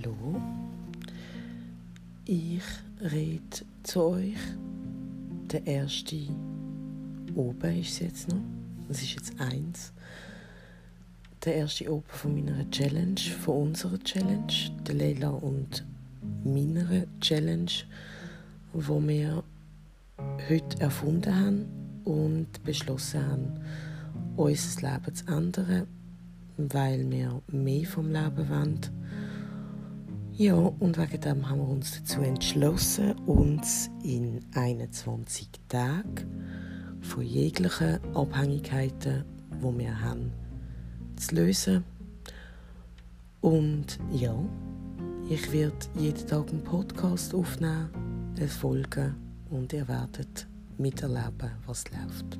Hallo, ich rede zu euch. Der erste oben ist es jetzt noch. Es ist jetzt eins. Der erste oben von meiner Challenge, von unserer Challenge, der Leila und meiner Challenge, wo wir heute erfunden haben und beschlossen haben, unser Leben zu ändern, weil wir mehr vom Leben wollen ja, und wegen dem haben wir uns dazu entschlossen, uns in 21 Tagen von jeglichen Abhängigkeiten, die wir haben, zu lösen. Und ja, ich werde jeden Tag einen Podcast aufnehmen, eine Folge und ihr werdet miterleben, was läuft.